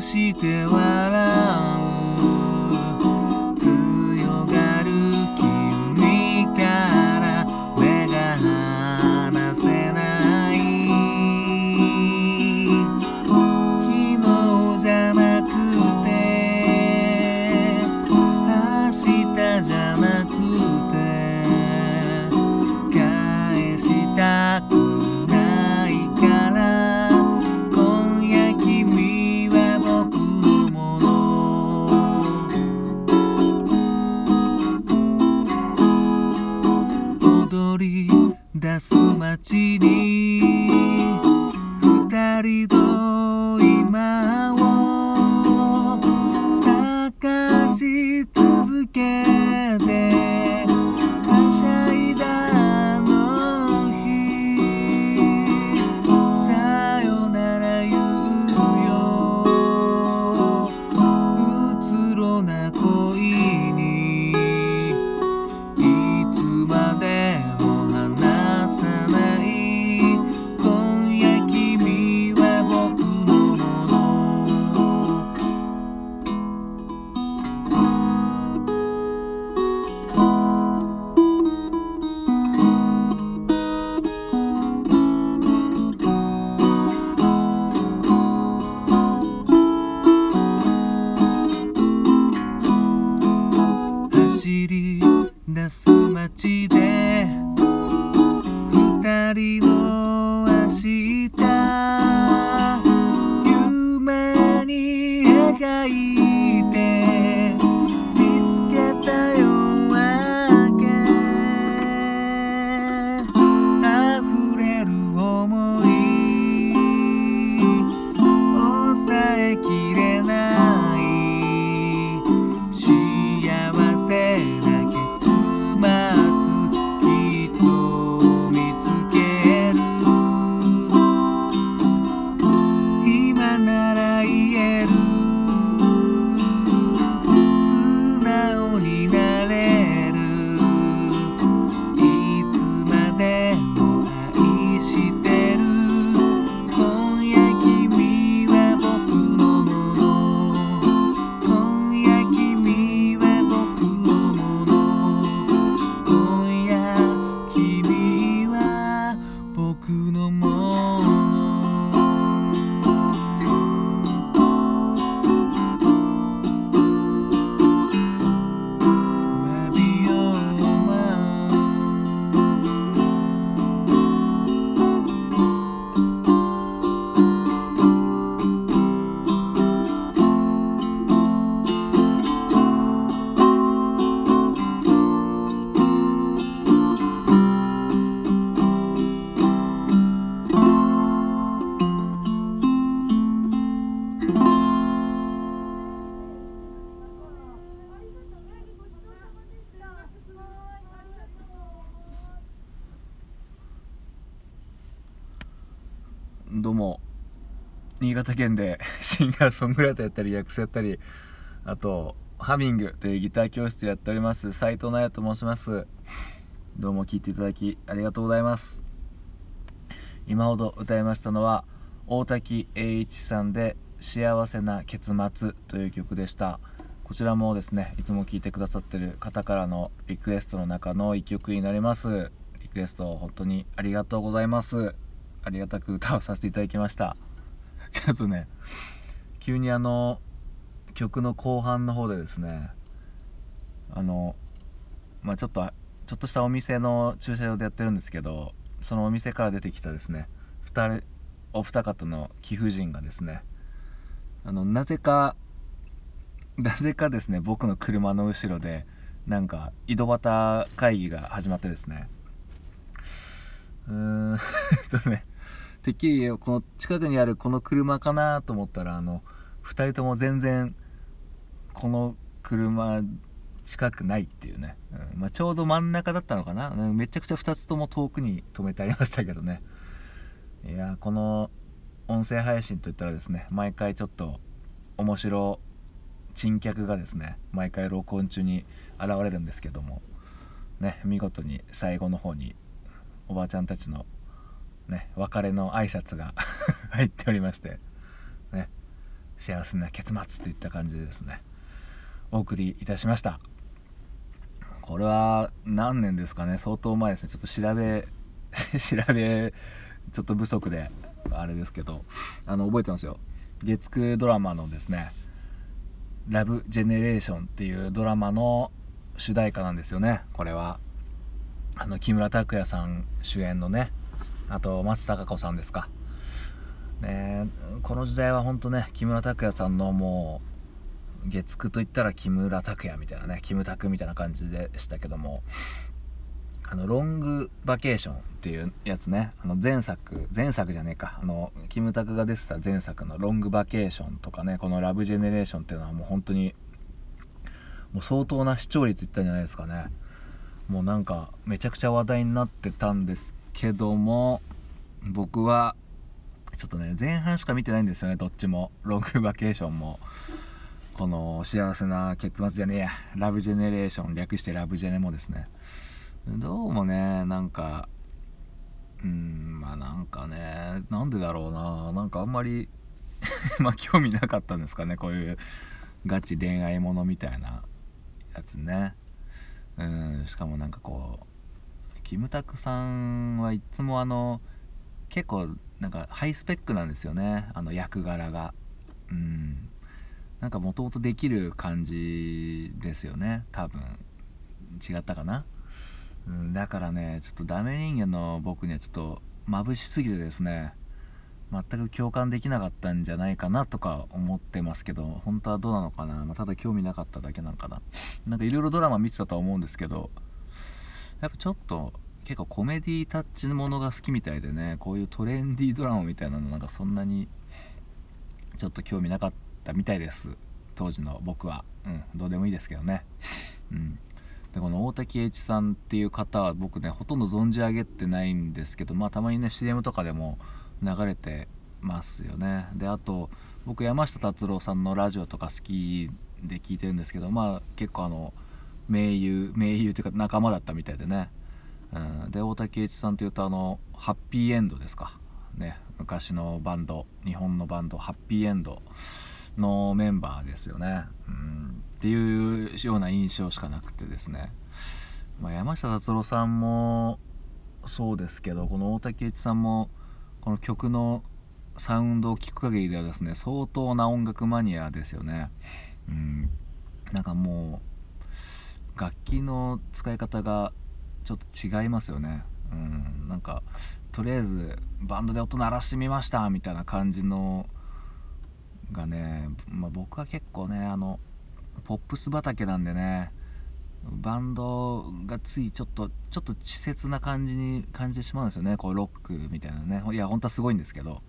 して笑う街にすどうも新潟県で シンガーソングライターやったり役者やったりあとハミングというギター教室やっております斉藤奈也と申します。どうも聴いていただきありがとうございます。今ほど歌いましたのは大滝栄一さんで「幸せな結末」という曲でした。こちらもですねいつも聴いてくださってる方からのリクエストの中の一曲になります。リクエスト本当にありがとうございます。ありがたく歌をさせていただきました。ちょっとね急にあの曲の後半の方でですねあのまあちょっとちょっとしたお店の駐車場でやってるんですけどそのお店から出てきたですね2人お二方の貴婦人がですねあのなぜかなぜかですね僕の車の後ろでなんか井戸端会議が始まってですね。うーん とねてっきりこの近くにあるこの車かなと思ったらあの2人とも全然この車近くないっていうね、うん。まあ、ちょうど真ん中だったのかな、うん。めちゃくちゃ2つとも遠くに止めてありましたけどね。いやこの音声配信といったらですね毎回ちょっと面白珍客がですね毎回録音中に現れるんですけどもね見事に最後の方におばあちゃんたちのね別れの挨拶が 入っておりましてね幸せな結末といった感じでですね。お送りいたしました。これは何年ですかね？相当前ですね。ちょっと調べ 調べちょっと不足であれですけどあの覚えてますよ。月9ドラマのですね「ラブジェネレーション」っていうドラマの主題歌なんですよね。これは。あの木村拓哉さん主演のねあと松たか子さんですか。ねこの時代は本当ね木村拓哉さんのもう月9といったら木村拓哉みたいなねキムタクみたいな感じでしたけどもあのロングバケーションっていうやつねあの前作前作じゃねえかあのキムタクが出てた前作のロングバケーションとかねこのラブジェネレーションっていうのはもう本当にもう相当な視聴率いったんじゃないですかね。もうなんかめちゃくちゃ話題になってたんですけども僕はちょっとね前半しか見てないんですよねどっちも。ロングバケーションも。この幸せな結末じゃねえや。ラブジェネレーション略してラブジェネもですね。どうもねなんかうんまあなんかねなんでだろうな。なんかあんまり まあ興味なかったんですかね。こういうガチ恋愛ものみたいなやつね。うんしかもなんかこうキムタクさんはいつもあの結構なんかハイスペックなんですよね。あの役柄が。うん。なんかもともとできる感じですよね。多分。違ったかな。うん、だからねちょっとダメ人間の僕にはちょっと眩しすぎてですね全く共感できなかったんじゃないかなとか思ってますけど本当はどうなのかな、まあ、ただ興味なかっただけなのかな。なんかいろいろドラマ見てたとは思うんですけどやっぱちょっと結構コメディタッチのものが好きみたいでねこういうトレンディードラマみたいなのなんかそんなにちょっと興味なかったみたいです。当時の僕は。うん。どうでもいいですけどね。うん。でこの大滝栄一さんっていう方は僕ねほとんど存じ上げてないんですけどまあたまにね CM とかでも流れてますよね。であと僕山下達郎さんのラジオとか好きで聞いてるんですけどまあ結構あの盟友盟友というか仲間だったみたいでね、うん、で大滝栄一さんというとあのハッピーエンドですか。ね。昔のバンド日本のバンドハッピーエンドのメンバーですよね、うん、っていうような印象しかなくてですね、まあ、山下達郎さんもそうですけどこの大竹栄一さんもこの曲のサウンドを聴く限りではですね相当な音楽マニアですよね、うん、なんかもう楽器の使い方がちょっと違いますよね。うん、なんかとりあえずバンドで音鳴らしてみましたみたいな感じのがね、まあ、僕は結構ねあのポップス畑なんでねバンドがついちょっとちょっと稚拙な感じに感じてしまうんですよね。こうロックみたいなね。いや本当はすごいんですけど、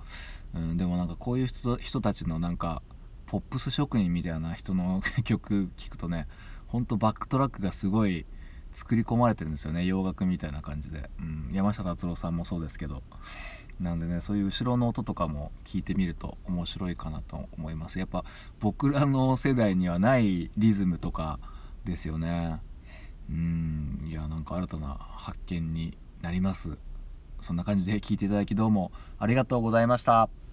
うん、でもなんかこういう人人たちのなんかポップス職人みたいな人の曲聴くとねほんとバックトラックがすごい作り込まれてるんですよね。洋楽みたいな感じで、うん、山下達郎さんもそうですけど。なんでねそういう後ろの音とかも聞いてみると面白いかなと思います。やっぱ僕らの世代にはないリズムとかですよね。うん。いやなんか新たな発見になります。そんな感じで聞いていただきどうもありがとうございました。